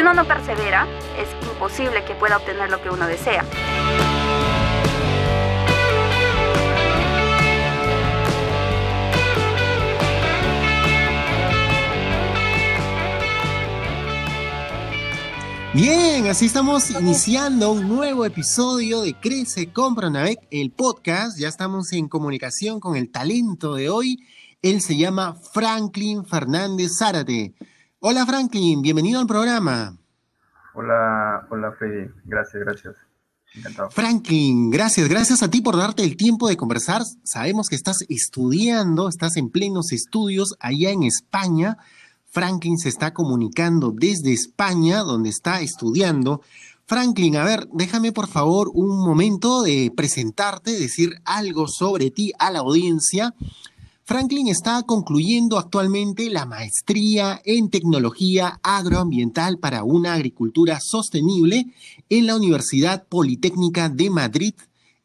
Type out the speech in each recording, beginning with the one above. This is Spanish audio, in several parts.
Si uno no persevera, es imposible que pueda obtener lo que uno desea. Bien, así estamos iniciando un nuevo episodio de Crece Compra Navec, el podcast. Ya estamos en comunicación con el talento de hoy. Él se llama Franklin Fernández Zárate. Hola Franklin, bienvenido al programa. Hola, hola Fede, gracias, gracias. Encantado. Franklin, gracias, gracias a ti por darte el tiempo de conversar. Sabemos que estás estudiando, estás en plenos estudios allá en España. Franklin se está comunicando desde España, donde está estudiando. Franklin, a ver, déjame por favor un momento de presentarte, decir algo sobre ti a la audiencia Franklin está concluyendo actualmente la maestría en tecnología agroambiental para una agricultura sostenible en la Universidad Politécnica de Madrid,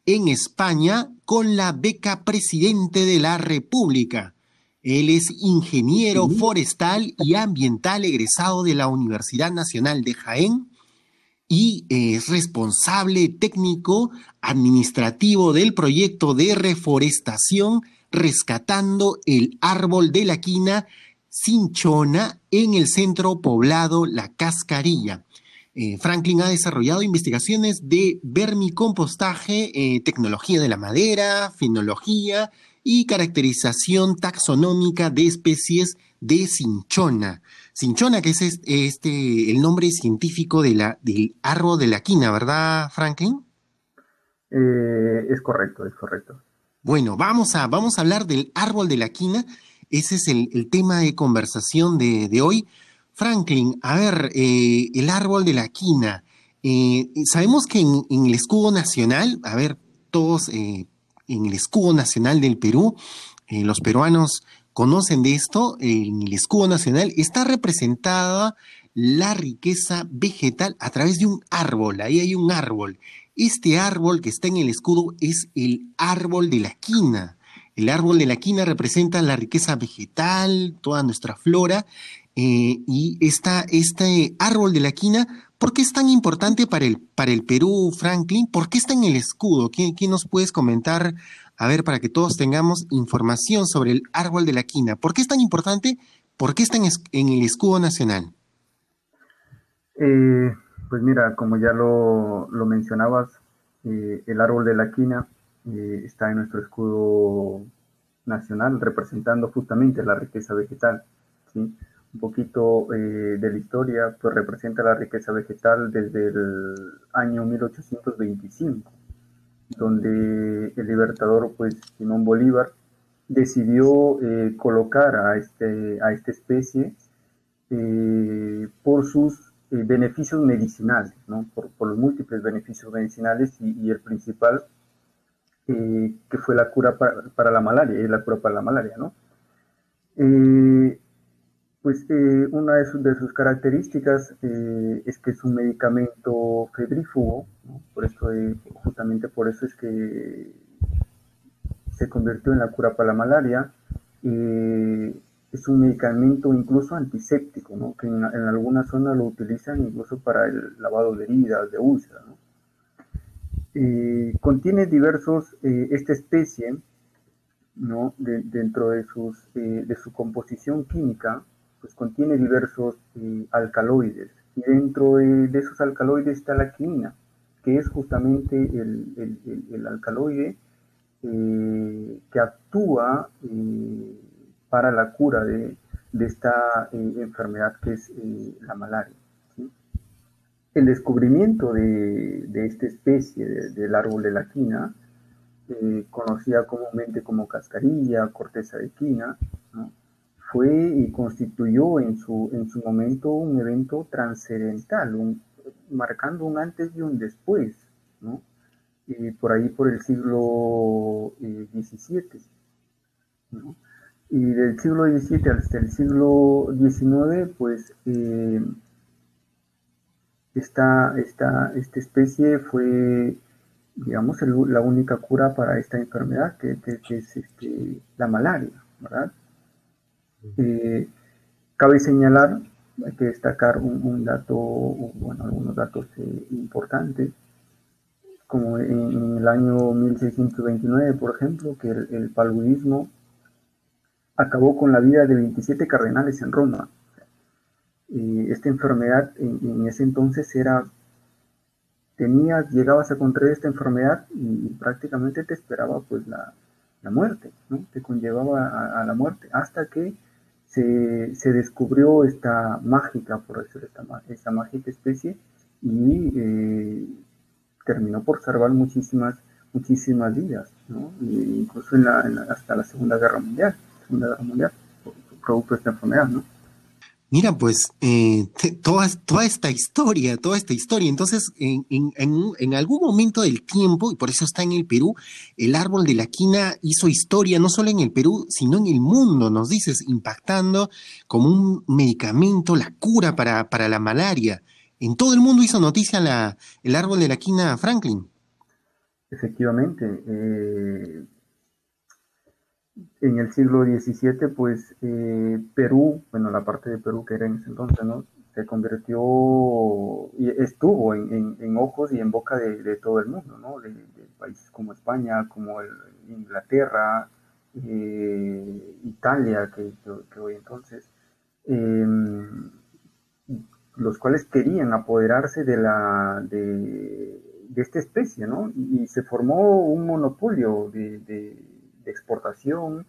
en España, con la beca Presidente de la República. Él es ingeniero forestal y ambiental egresado de la Universidad Nacional de Jaén y es responsable técnico administrativo del proyecto de reforestación rescatando el árbol de la quina cinchona en el centro poblado La Cascarilla. Eh, Franklin ha desarrollado investigaciones de vermicompostaje, eh, tecnología de la madera, finología y caracterización taxonómica de especies de cinchona. Cinchona, que es este, el nombre científico del árbol de la quina, ¿verdad, Franklin? Eh, es correcto, es correcto. Bueno, vamos a, vamos a hablar del árbol de la quina. Ese es el, tema de conversación de, hoy. Franklin, a ver, eh, el árbol de la quina. Eh, sabemos que en, el escudo nacional, a ver, todos eh, en el escudo nacional del Perú, los peruanos conocen de esto, en el escudo nacional está representada la riqueza vegetal a través de un árbol. Ahí hay un árbol. Este árbol que está en el escudo es el árbol de la quina. El árbol de la quina representa la riqueza vegetal, toda nuestra flora. Eh, y este árbol de la quina, ¿por qué es tan importante para el, para el Perú, Franklin? ¿Por qué está en el escudo? ¿Qué, nos puedes comentar? A ver, para que todos tengamos información sobre el árbol de la quina. ¿Por qué es tan importante? ¿Por qué está en, en el escudo nacional? Eh, pues mira, como ya lo, mencionabas, eh, el árbol de la quina eh, está en nuestro escudo nacional representando justamente la riqueza vegetal. ¿sí? Un poquito eh, de la historia, pues representa la riqueza vegetal desde el año 1825, donde el libertador, pues Simón Bolívar, decidió colocar a, este, a esta especie por sus eh, beneficios medicinales, ¿no? por, los múltiples beneficios medicinales y, el principal eh, que fue la cura para, la malaria, y la cura para la malaria. ¿no? Eh, pues una de sus, características es que es un medicamento febrífugo, por eso, justamente por eso es que se convirtió en la cura para la malaria es un medicamento incluso antiséptico, ¿no? que en, algunas zonas lo utilizan incluso para el lavado de heridas, de úlceras. ¿no? Eh, contiene diversos, eh, esta especie, ¿no? dentro de, sus, eh, de su composición química, pues contiene diversos alcaloides. Y dentro de, esos alcaloides está la quinina, que es justamente el, el, el alcaloide que actúa para la cura de, esta eh, enfermedad que es eh, la malaria. El descubrimiento de, esta especie del árbol de la quina, eh, conocida comúnmente como cascarilla, corteza de quina, fue y constituyó en su, en su momento un evento trascendental, marcando un antes y un después, ¿no? por ahí por el siglo XVII, eh, ¿no? Y del siglo XVII hasta el siglo XIX, pues eh, esta, esta, esta especie fue, digamos, la única cura para esta enfermedad, que, es este, la malaria, ¿verdad? Eh, cabe señalar, hay que destacar un, dato, bueno, algunos datos eh, importantes, como en, el año 1629, por ejemplo, que el, el paludismo acabó con la vida de 27 cardenales en Roma. esta enfermedad en, ese entonces era, tenías, llegabas a contraer esta enfermedad y, prácticamente te esperaba pues la, muerte, ¿no? Te conllevaba a, la muerte, hasta que se, descubrió esta mágica, por decirlo, esta, esta mágica especie y eh, terminó por salvar muchísimas, muchísimas vidas, ¿no? incluso hasta la Segunda Guerra Mundial. Segunda Mundial, producto de esta enfermedad, ¿no? Mira, pues eh, toda, toda esta historia, toda esta historia. Entonces, en, en, en, algún momento del tiempo, y por eso está en el Perú, el árbol de la quina hizo historia no solo en el Perú, sino en el mundo, nos dices, impactando como un medicamento, la cura para, para la malaria. En todo el mundo hizo noticia la, el árbol de la quina Franklin. Efectivamente. Eh, en el siglo XVII, pues eh, Perú, bueno, la parte de Perú que era en ese entonces, ¿no? Se convirtió y estuvo en, ojos y en boca de, todo el mundo, ¿no? De, países como España, como Inglaterra, eh, Italia, que, hoy entonces, em, los cuales querían apoderarse de la de, esta especie, ¿no? Y, se formó un monopolio de exportación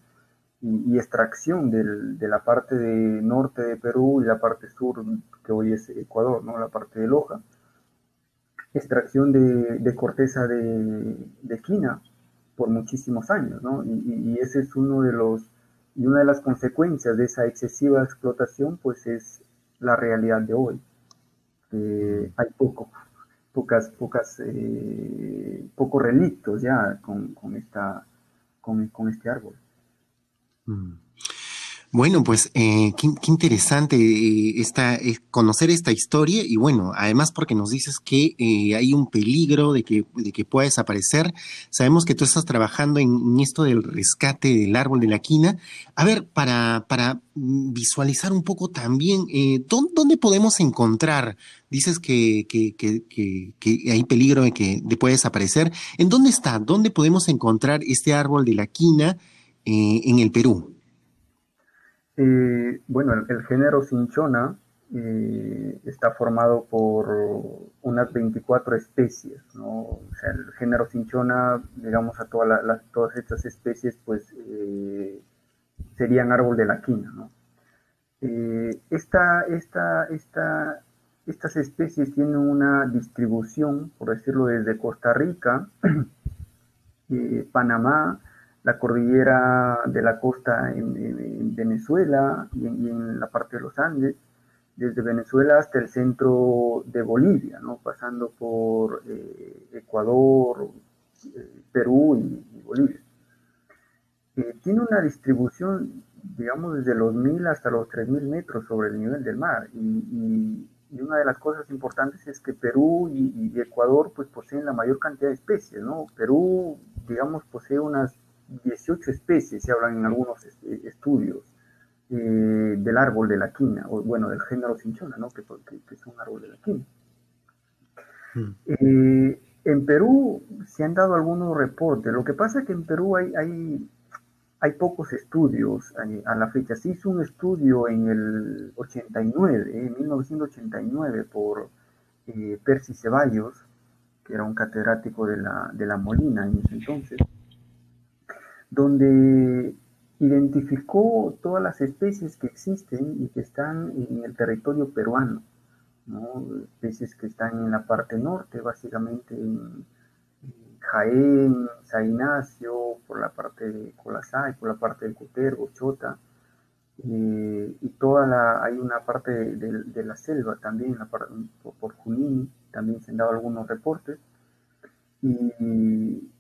y, extracción de la parte de norte de Perú y la parte sur, que hoy es Ecuador, ¿no? la parte de Loja. Extracción de, corteza de, de, quina por muchísimos años, ¿no? Y, ese es uno de los, y una de las consecuencias de esa excesiva explotación, pues es la realidad de hoy. hay poco, pocas, pocas, eh, pocos relictos ya con, con esta con, este árbol. Mm. Bueno, pues eh, qué, interesante eh, eh, conocer esta historia y bueno, además porque nos dices que hay un peligro de que, de que pueda desaparecer. Sabemos que tú estás trabajando en, esto del rescate del árbol de la quina. A ver, para, para visualizar un poco también, ¿dónde, podemos encontrar? Dices que, que, que, hay peligro de que pueda desaparecer. ¿En dónde está? ¿Dónde podemos encontrar este árbol de la quina en el Perú? Eh, bueno, el, género cinchona eh, está formado por unas 24 especies, ¿no? O sea, el género cinchona, digamos, a todas estas especies, pues eh, serían árbol de la quina, ¿no? esta, esta, esta, estas especies tienen una distribución, por decirlo, desde Costa Rica, Panamá, la cordillera de la costa en, Venezuela y en, la parte de los Andes, desde Venezuela hasta el centro de Bolivia, ¿no? pasando por eh, Ecuador, eh, Perú y, Bolivia. Eh, tiene una distribución, digamos, desde los 1000 hasta los 3000 metros sobre el nivel del mar. Y, una de las cosas importantes es que Perú y, y, Ecuador pues poseen la mayor cantidad de especies, ¿no? Perú, digamos, posee unas 18 especies, se hablan en algunos este, estudios, eh, del árbol de la quina, o bueno, del género cinchona, ¿no? que, es un árbol de la quina. Hmm. Eh, en Perú se han dado algunos reportes. Lo que pasa es que en Perú hay, hay, hay pocos estudios eh, a, la fecha. Se hizo un estudio en el 89, en 1989, por Percy Ceballos, que era un catedrático de la, de la Molina en ese entonces donde identificó todas las especies que existen y que están en el territorio peruano, especies que están en la parte norte, básicamente en, Jaén, San Ignacio, por la parte de Colasay, por la parte del Cotergo, Chota, eh, y toda la, hay una parte de, la selva también, por, por, Junín, también se han dado algunos reportes. Y,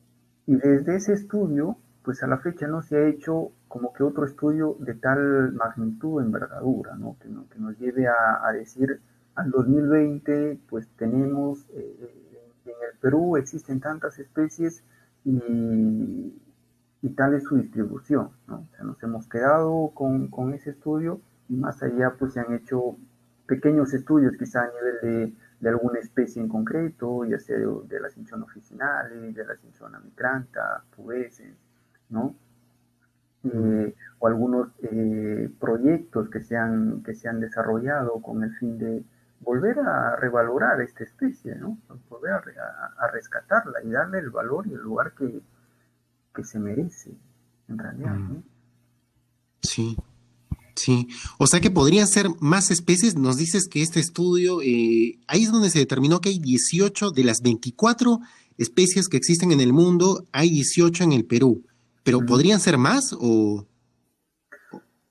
y desde ese estudio, pues a la fecha no se ha hecho como que otro estudio de tal magnitud, envergadura, ¿no? Que, que nos lleve a, a, decir, al 2020, pues tenemos, eh, en el Perú existen tantas especies y, tal es su distribución, ¿no? O sea, nos hemos quedado con, ese estudio y más allá pues se han hecho pequeños estudios quizá a nivel de, alguna especie en concreto, ya sea de, de la cinchona officinale, de la cinchona micranta, pubescens, ¿no? Eh, o algunos eh, proyectos que se, han, que se han desarrollado con el fin de volver a revalorar esta especie, ¿no? volver a, a, a rescatarla y darle el valor y el lugar que, que se merece, en realidad. ¿no? Sí, sí. O sea que podrían ser más especies. Nos dices que este estudio, eh, ahí es donde se determinó que hay 18 de las 24 especies que existen en el mundo, hay 18 en el Perú. ¿Pero podrían ser más o...?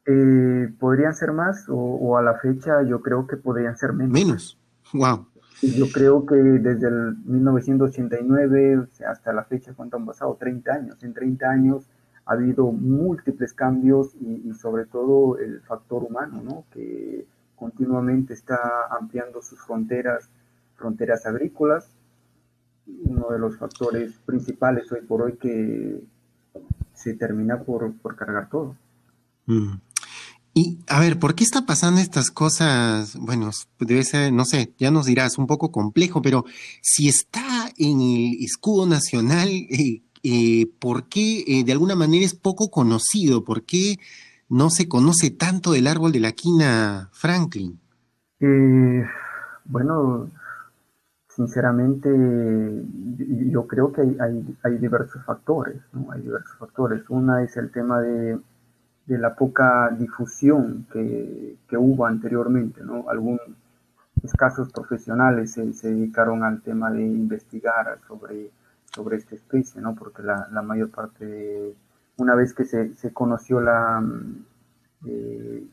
Eh, podrían ser más o, o, a la fecha yo creo que podrían ser menos. Menos, wow. Yo creo que desde el 1989 hasta la fecha, ¿cuánto han pasado? 30 años. En 30 años ha habido múltiples cambios y, y sobre todo el factor humano, ¿no? Que continuamente está ampliando sus fronteras, fronteras agrícolas. Uno de los factores principales hoy por hoy que se termina por, por cargar todo. Mm. Y a ver, ¿por qué está pasando estas cosas? Bueno, debe ser, no sé, ya nos dirás, un poco complejo, pero si está en el escudo nacional, eh, eh, ¿por qué eh, de alguna manera es poco conocido? ¿Por qué no se conoce tanto del árbol de la quina Franklin? bueno, sinceramente, yo creo que hay, hay, diversos factores, ¿no? Hay diversos factores. Una es el tema de de la poca difusión que, que, hubo anteriormente, ¿no? Algunos escasos profesionales se, se, dedicaron al tema de investigar sobre, sobre esta especie, ¿no? Porque la, la mayor parte, de, una vez que se, se conoció la, eh,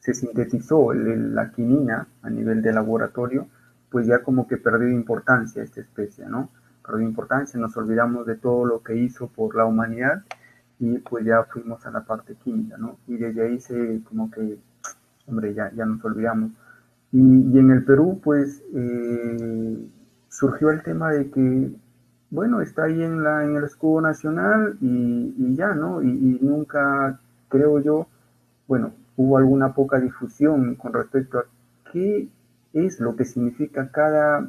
se sintetizó el, la quinina a nivel de laboratorio, pues ya como que perdió importancia esta especie, ¿no? Perdió importancia, nos olvidamos de todo lo que hizo por la humanidad y pues ya fuimos a la parte química, ¿no? Y desde ahí se como que, hombre, ya, ya nos olvidamos. Y, y en el Perú, pues, eh, surgió el tema de que, bueno, está ahí en, la, en el escudo nacional y, y ya, ¿no? Y, y, nunca, creo yo, bueno, hubo alguna poca difusión con respecto a qué es lo que significa cada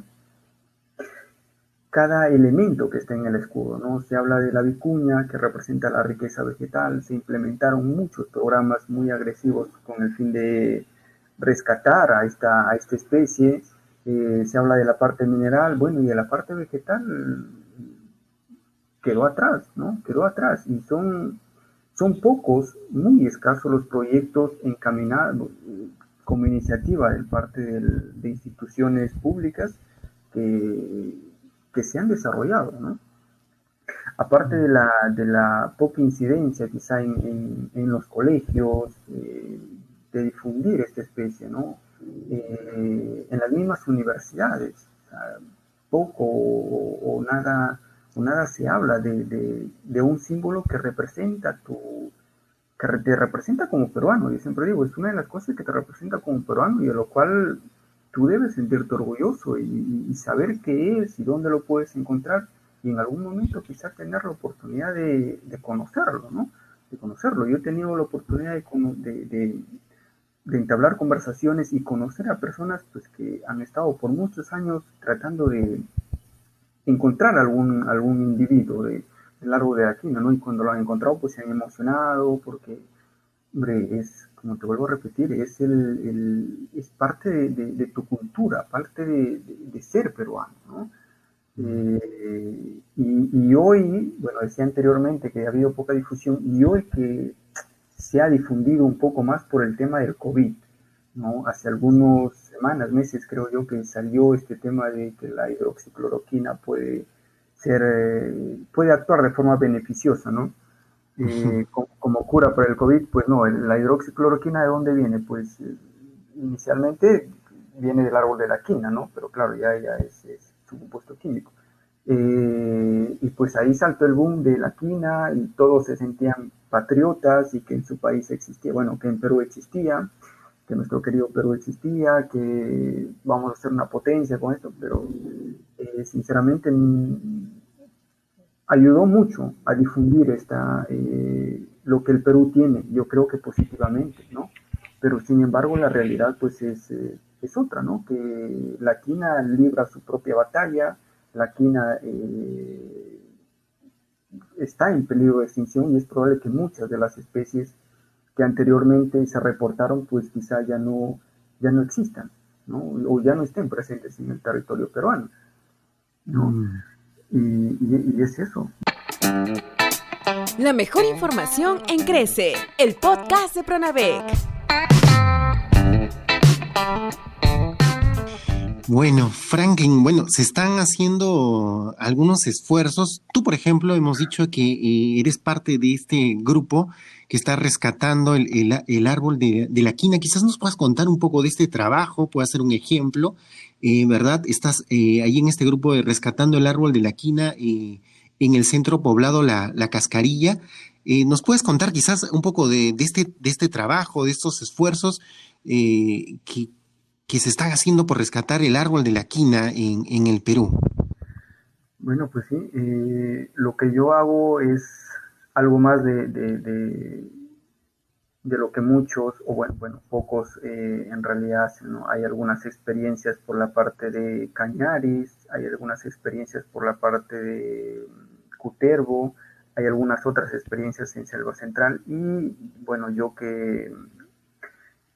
cada elemento que está en el escudo, ¿no? Se habla de la vicuña, que representa la riqueza vegetal, se implementaron muchos programas muy agresivos con el fin de rescatar a esta, a esta especie, eh, se habla de la parte mineral, bueno, y de la parte vegetal quedó atrás, ¿no? Quedó atrás, y son, son pocos, muy escasos los proyectos encaminados como iniciativa de parte del, de instituciones públicas que que se han desarrollado, ¿no? Aparte de la, de la poca incidencia quizá en, en, los colegios, eh, de difundir esta especie, ¿no? Eh, en las mismas universidades, poco o, o, nada, o nada se habla de, de, de, un símbolo que representa tu, te representa como peruano. Yo siempre digo, es una de las cosas que te representa como peruano y de lo cual tú debes sentirte orgulloso y, y, saber qué es y dónde lo puedes encontrar y en algún momento quizás tener la oportunidad de, de conocerlo, ¿no? De conocerlo. Yo he tenido la oportunidad de, de, de, entablar conversaciones y conocer a personas pues, que han estado por muchos años tratando de encontrar algún, algún individuo de, largo de aquí, ¿no? Y cuando lo han encontrado pues se han emocionado porque, hombre, es como te vuelvo a repetir, es, el, el es parte de, tu cultura, parte de, de ser peruano, ¿no? Eh, y, y, hoy, bueno, decía anteriormente que ha habido poca difusión, y hoy que se ha difundido un poco más por el tema del COVID, ¿no? Hace algunas semanas, meses creo yo que salió este tema de que la hidroxicloroquina puede ser, eh, puede actuar de forma beneficiosa, ¿no? eh, como, como, cura para el COVID, pues no, la hidroxicloroquina de dónde viene? Pues eh, inicialmente viene del árbol de la quina, ¿no? Pero claro, ya, ya es, es, su compuesto químico. Eh, y pues ahí saltó el boom de la quina y todos se sentían patriotas y que en su país existía, bueno, que en Perú existía, que nuestro querido Perú existía, que vamos a hacer una potencia con esto, pero eh, sinceramente mm, ayudó mucho a difundir esta, eh, lo que el Perú tiene, yo creo que positivamente, ¿no? Pero sin embargo la realidad pues es, es otra, ¿no? Que la quina libra su propia batalla, la quina eh, está en peligro de extinción y es probable que muchas de las especies que anteriormente se reportaron, pues quizá ya no, ya no existan, ¿no? o ya no estén presentes en el territorio peruano. ¿no? Mm. Y, y es eso. La mejor información en Crece, el podcast de Pronavec. Bueno, Franklin, bueno, se están haciendo algunos esfuerzos. Tú, por ejemplo, hemos dicho que eh, eres parte de este grupo que está rescatando el, árbol de, la quina. Quizás nos puedas contar un poco de este trabajo, puedas ser un ejemplo, eh, ¿verdad? Estás eh, ahí en este grupo de rescatando el árbol de la quina en el centro poblado La, Cascarilla. ¿Nos puedes contar quizás un poco de, este, de este trabajo, de estos esfuerzos que que se están haciendo por rescatar el árbol de la quina en, el Perú? Bueno, pues sí, eh, lo que yo hago es algo más de, de, lo que muchos, o bueno, bueno pocos eh, en realidad hacen. Hay algunas experiencias por la parte de Cañaris, hay algunas experiencias por la parte de Cutervo, hay algunas otras experiencias en Selva Central y bueno, yo que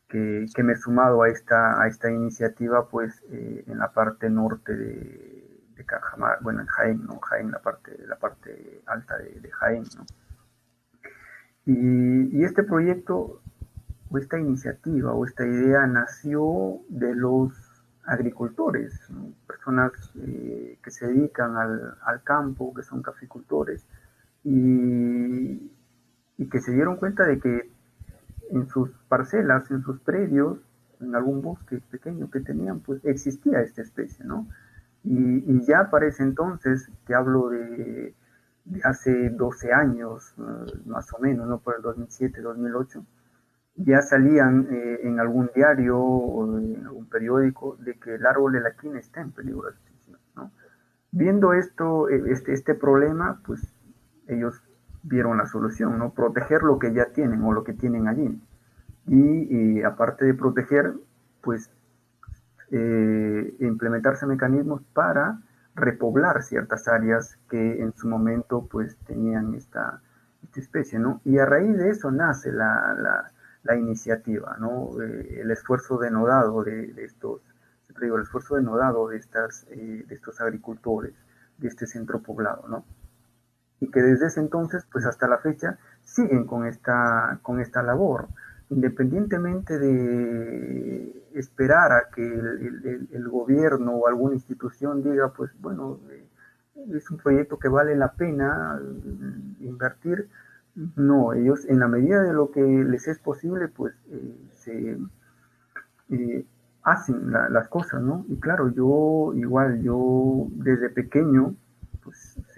que, me he sumado a esta, a esta iniciativa, pues eh, en la parte norte de, de Cajamar, bueno, en Jaén, ¿no? Jaén, la parte, la parte alta de, Jaén, ¿no? Y, este proyecto, o esta iniciativa, o esta idea nació de los agricultores, personas eh, que se dedican al, al, campo, que son caficultores, y, y que se dieron cuenta de que en sus parcelas, en sus predios, en algún bosque pequeño que tenían, pues existía esta especie, ¿no? Y, ya para ese entonces, que hablo de, hace 12 años, eh, más o menos, ¿no? Por el 2007, 2008, ya salían eh, en algún diario o en algún periódico de que el árbol de la quina está en peligro de extinción, ¿no? Viendo esto, eh, este, este problema, pues ellos vieron la solución, ¿no? Proteger lo que ya tienen o lo que tienen allí. Y, aparte de proteger, pues eh, implementarse mecanismos para repoblar ciertas áreas que en su momento pues tenían esta, esta especie, ¿no? Y a raíz de eso nace la, la, iniciativa, ¿no? Eh, el esfuerzo denodado de, de estos, digo, el esfuerzo denodado de, estas, eh, de estos agricultores, de este centro poblado, ¿no? Y que desde ese entonces, pues hasta la fecha, siguen con esta, con esta labor, independientemente de esperar a que el, gobierno o alguna institución diga, pues bueno, eh, es un proyecto que vale la pena eh, invertir. No, ellos en la medida de lo que les es posible, pues eh, se hacen las cosas, ¿no? Y claro, yo igual, yo desde pequeño,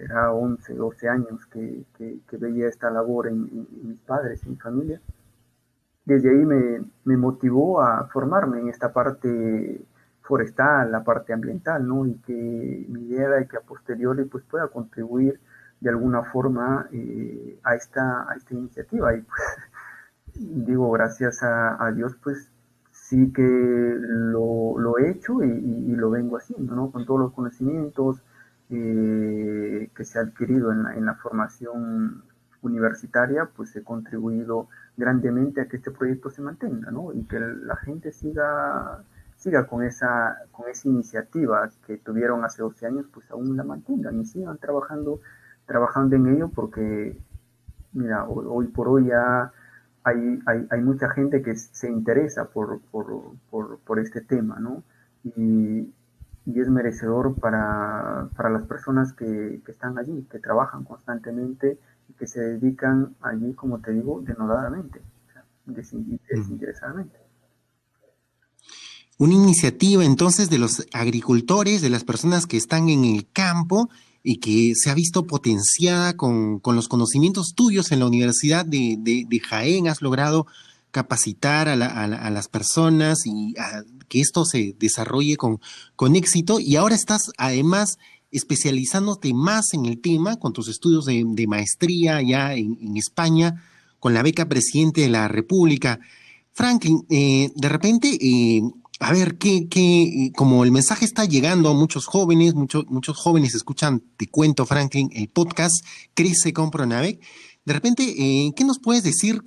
será 11, 12 años que, veía esta labor en, mis padres, en mi familia. Desde ahí me, motivó a formarme en esta parte forestal, la parte ambiental, ¿no? Y que mi idea era que a posteriori pues pueda contribuir de alguna forma eh, a, esta, a esta iniciativa. Y pues digo, gracias a, Dios, pues sí que lo, he hecho y, y, lo vengo haciendo, ¿no? Con todos los conocimientos, eh, que se ha adquirido en la, formación universitaria, pues he contribuido grandemente a que este proyecto se mantenga, ¿no? Y que la gente siga, siga con esa, con esa iniciativa que tuvieron hace 12 años, pues aún la mantengan y sigan trabajando, trabajando en ello porque, mira, hoy, por hoy ya hay, hay, hay, mucha gente que se interesa por, por, por, por este tema, ¿no? Y, y es merecedor para, las personas que, están allí, que trabajan constantemente y que se dedican allí, como te digo, denodadamente, desinteresadamente. una iniciativa entonces de los agricultores, de las personas que están en el campo y que se ha visto potenciada con, los conocimientos tuyos en la Universidad de, de, Jaén. Has logrado capacitar a, las personas y que esto se desarrolle con, éxito. Y ahora estás además especializándote más en el tema con tus estudios de, maestría ya en, España, con la beca presidente de la República. Franklin, eh, de repente eh, a ver, ¿qué, qué, como el mensaje está llegando a muchos jóvenes, muchos, muchos jóvenes escuchan Te Cuento, Franklin, el podcast Crece con Pronavec. De repente, eh, ¿qué nos puedes decir?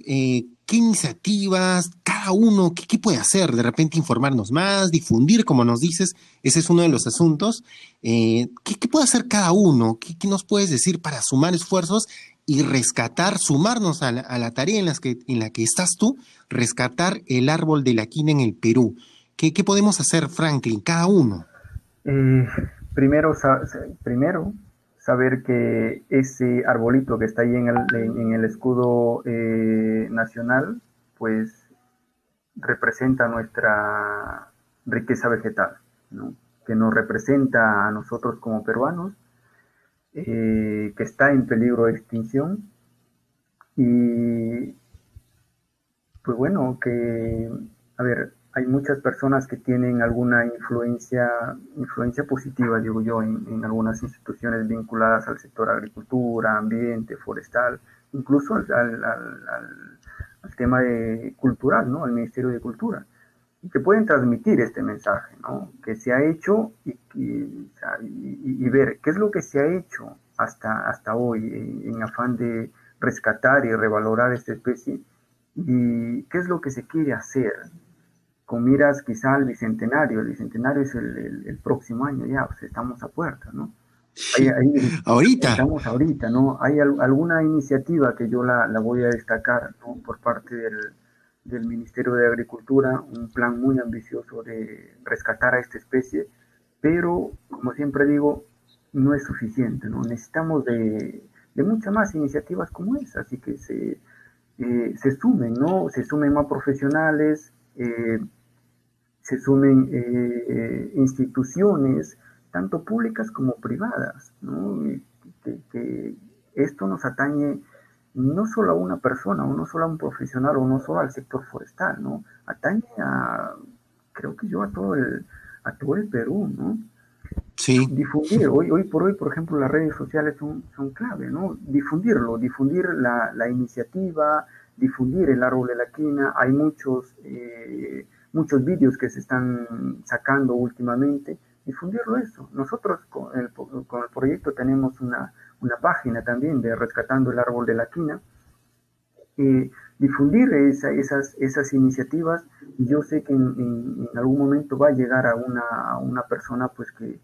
¿Qué iniciativas, cada uno, qué, puede hacer? De repente informarnos más, difundir, como nos dices, ese es uno de los asuntos. Eh, ¿qué, puede hacer cada uno? ¿Qué, nos puedes decir para sumar esfuerzos y rescatar, sumarnos a la, tarea en, las que, en la que estás tú, rescatar el árbol de la quina en el Perú? ¿Qué, podemos hacer, Franklin, cada uno? Eh, primero, primero, saber que ese arbolito que está ahí en el, escudo eh, nacional, pues representa nuestra riqueza vegetal, que nos representa a nosotros como peruanos, eh, que está en peligro de extinción y pues bueno, que, a ver, hay muchas personas que tienen alguna influencia, influencia positiva, digo yo, en, algunas instituciones vinculadas al sector agricultura, ambiente, forestal, incluso al, tema de cultural, ¿no? Al Ministerio de Cultura, y que pueden transmitir este mensaje, ¿no? Que se ha hecho y, y, ver qué es lo que se ha hecho hasta, hasta hoy en, en afán de rescatar y revalorar esta especie y qué es lo que se quiere hacer con miras quizá al bicentenario. El bicentenario es el, próximo año ya, estamos a puerta, ¿no? ahorita. Estamos ahorita, ¿no? Hay alguna iniciativa que yo la, voy a destacar ¿no? por parte del, del, Ministerio de Agricultura, un plan muy ambicioso de rescatar a esta especie, pero como siempre digo, no es suficiente, ¿no? Necesitamos de, de muchas más iniciativas como esa, así que se, eh, se sumen, ¿no? Se sumen más profesionales, eh, se sumen eh, instituciones, tanto públicas como privadas, que, esto nos atañe no solo a una persona, o no solo a un profesional, o no solo al sector forestal, ¿no? Atañe a, creo que yo, a todo el, a todo el Perú, ¿no? Sí. Difundir, hoy, hoy por hoy, por ejemplo, las redes sociales son, son clave, ¿no? Difundirlo, difundir la, la iniciativa, difundir el árbol de la quina. Hay muchos, eh, muchos vídeos que se están sacando últimamente. Difundirlo eso. Nosotros con el, con el proyecto tenemos una, una, página también de Rescatando el Árbol de la Quina. Eh, difundir esas, esas iniciativas. Yo sé que en, algún momento va a llegar a una, a una persona pues que,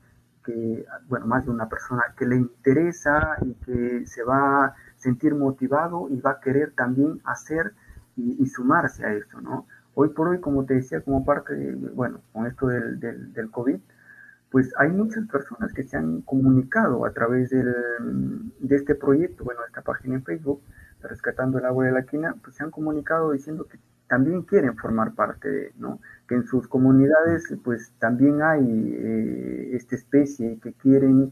que, bueno, más de una persona que le interesa y que se va sentir motivado y va a querer también hacer y, sumarse a esto, ¿no? Hoy por hoy, como te decía, como parte, de, bueno, con esto del, del, COVID, pues hay muchas personas que se han comunicado a través del, de este proyecto, bueno, esta página en Facebook, Rescatando el Agua de la Quina, pues se han comunicado diciendo que también quieren formar parte de, ¿no? Que en sus comunidades, pues también hay eh, esta especie que quieren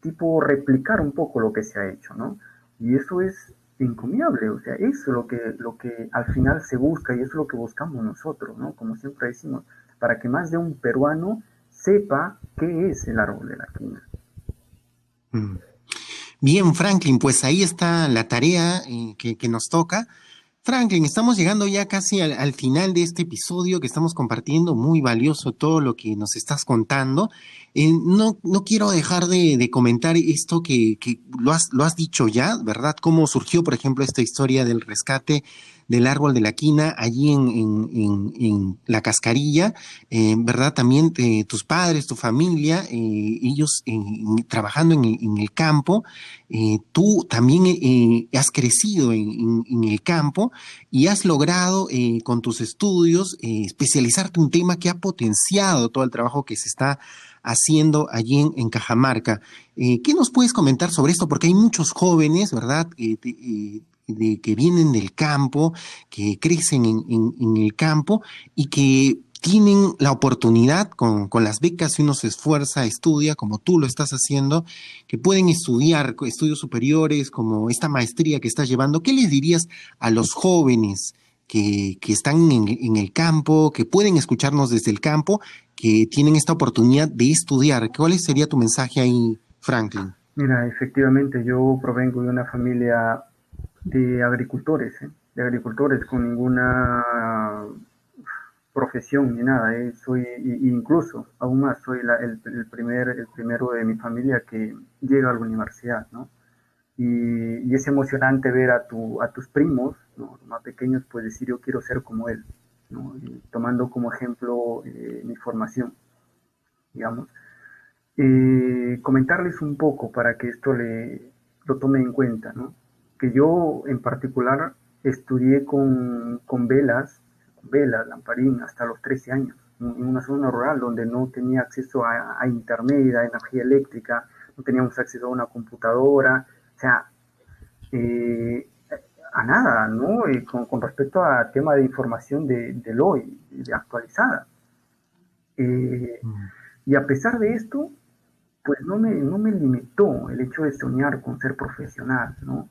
tipo replicar un poco lo que se ha hecho, ¿no? Y eso es encomiable, o sea, eso es lo que, lo que al final se busca y eso es lo que buscamos nosotros, ¿no? Como siempre decimos, para que más de un peruano sepa qué es el árbol de la quina. Mm. Bien, Franklin, pues ahí está la tarea eh, que, que nos toca. Franklin, estamos llegando ya casi al, final de este episodio que estamos compartiendo, muy valioso todo lo que nos estás contando. Eh, no, no quiero dejar de, comentar esto que, que, lo, has, lo has dicho ya, ¿verdad? Cómo surgió, por ejemplo, esta historia del rescate del árbol de la quina allí en, en, en, la cascarilla, eh, ¿verdad? También eh, tus padres, tu familia, eh, ellos trabajando en el, campo, tú también has crecido en, el campo y has logrado con tus estudios especializarte en un tema que ha potenciado todo el trabajo que se está haciendo allí en, Cajamarca. ¿Qué nos puedes comentar sobre esto? Porque hay muchos jóvenes, ¿verdad? De que vienen del campo, que crecen en, el campo y que tienen la oportunidad con, con, las becas, si uno se esfuerza, estudia, como tú lo estás haciendo, que pueden estudiar estudios superiores, como esta maestría que estás llevando, ¿qué les dirías a los jóvenes que, que están en, en, el campo, que pueden escucharnos desde el campo, que tienen esta oportunidad de estudiar? ¿Cuál sería tu mensaje ahí, Franklin? Mira, efectivamente, yo provengo de una familia de agricultores, ¿eh? de agricultores con ninguna profesión ni nada, ¿eh? soy incluso, aún más, soy la, el, primer, el primero de mi familia que llega a la universidad, ¿no? Y, y, es emocionante ver a, tu, a tus primos, más pequeños, pues decir yo quiero ser como él, ¿no? tomando como ejemplo eh, mi formación, digamos. Eh, comentarles un poco para que esto le, lo tome en cuenta, ¿no? Que yo en particular estudié con, con velas, velas, lamparín, hasta los 13 años, en una zona rural donde no tenía acceso a, a internet, a energía eléctrica, no teníamos acceso a una computadora, o sea, eh, a nada, ¿no? Eh, con, con, respecto al tema de información de, del hoy, de actualizada. Eh, mm. Y a pesar de esto, pues no me, no me limitó el hecho de soñar con ser profesional, ¿no?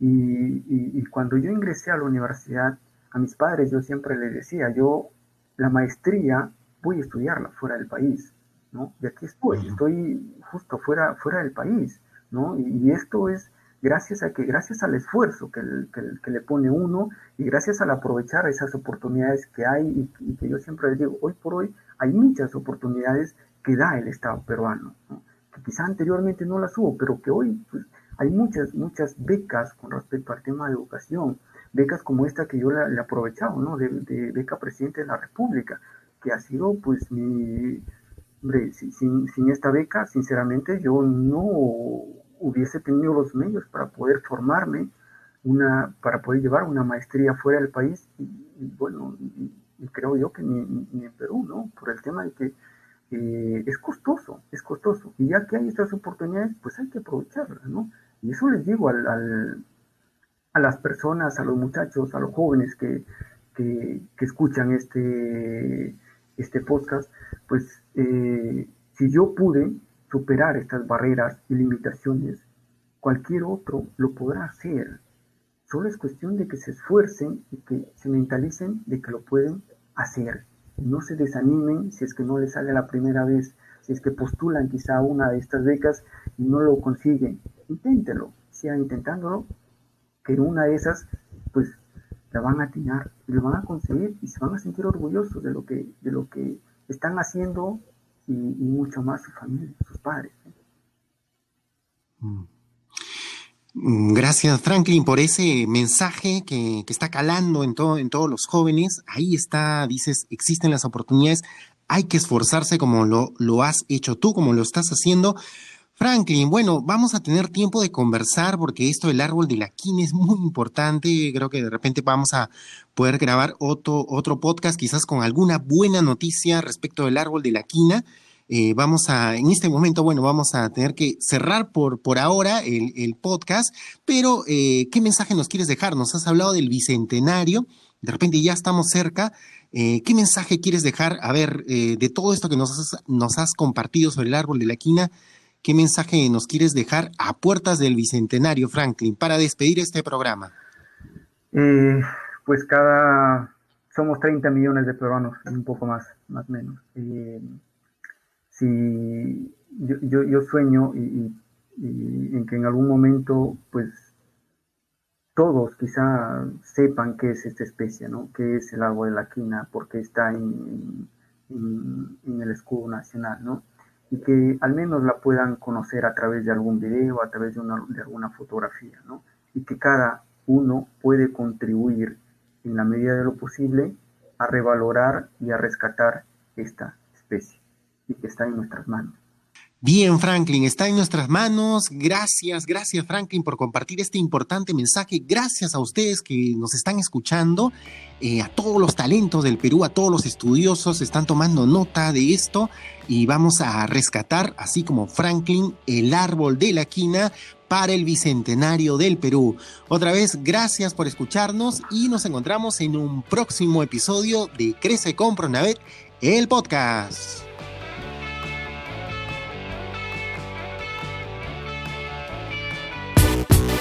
Y, y, y, cuando yo ingresé a la universidad, a mis padres yo siempre les decía, yo la maestría voy a estudiarla fuera del país, ¿no? Y aquí estoy, estoy justo fuera, fuera del país, ¿no? Y, y esto es gracias a que, gracias al esfuerzo que, que, que, le pone uno y gracias al aprovechar esas oportunidades que hay y, y, que yo siempre les digo, hoy por hoy hay muchas oportunidades que da el Estado peruano, ¿no? que quizá anteriormente no las hubo, pero que hoy pues, hay muchas, muchas becas con respecto al tema de educación, becas como esta que yo le he aprovechado, ¿no? De, beca presidente de la República, que ha sido pues mi, hombre, sin, sin esta beca, sinceramente yo no hubiese tenido los medios para poder formarme, una, para poder llevar una maestría fuera del país, y, y bueno, y, creo yo que ni, ni, en Perú, ¿no? Por el tema de que eh, es costoso, es costoso, y ya que hay estas oportunidades, pues hay que aprovecharlas, ¿no? Y eso les digo al, al, a las personas, a los muchachos, a los jóvenes que, escuchan este, este podcast, pues eh, si yo pude, superar estas barreras y limitaciones, cualquier otro lo podrá hacer. Solo es cuestión de que se esfuercen y que se mentalicen de que lo pueden hacer. No se desanimen si es que no les sale la primera vez, si es que postulan quizá una de estas becas y no lo consiguen. Inténtelo, sigan intentándolo, que en una de esas, pues la van a atinar lo van a conseguir y se van a sentir orgullosos de lo que, de lo que están haciendo y, y mucho más su familia, sus padres. Mm. Gracias, Franklin, por ese mensaje que, que está calando en, todo, en todos los jóvenes. Ahí está, dices, existen las oportunidades, hay que esforzarse como lo, lo has hecho tú, como lo estás haciendo. Franklin, bueno, vamos a tener tiempo de conversar porque esto del árbol de la quina es muy importante. Creo que de repente vamos a poder grabar otro, otro podcast, quizás con alguna buena noticia respecto del árbol de la quina. Eh, vamos a, en este momento, bueno, vamos a tener que cerrar por, por ahora el, el podcast, pero eh, ¿qué mensaje nos quieres dejar? Nos has hablado del bicentenario, de repente ya estamos cerca. Eh, ¿Qué mensaje quieres dejar? A ver, eh, de todo esto que nos has, nos has compartido sobre el árbol de la quina, ¿Qué mensaje nos quieres dejar a puertas del Bicentenario, Franklin, para despedir este programa? Eh, pues cada... Somos 30 millones de peruanos, un poco más, más o menos. Eh, si yo, yo, sueño y, en que en algún momento, pues, todos quizá sepan qué es esta especie, ¿no? ¿Qué es el agua de la quina? Porque está en el escudo nacional, ¿no? Y que al menos la puedan conocer a través de algún video, a través de, de alguna fotografía, ¿no? Y que cada uno puede contribuir en la medida de lo posible a revalorar y a rescatar esta especie y que está en nuestras manos. Bien, Franklin, está en nuestras manos. Gracias, gracias, Franklin, por compartir este importante mensaje. Gracias a ustedes que nos están escuchando, eh, a todos los talentos del Perú, a todos los estudiosos, están tomando nota de esto y vamos a rescatar, así como Franklin, el árbol de la quina para el Bicentenario del Perú. Otra vez, gracias por escucharnos y nos encontramos en un próximo episodio de Crece con Pronavet el podcast.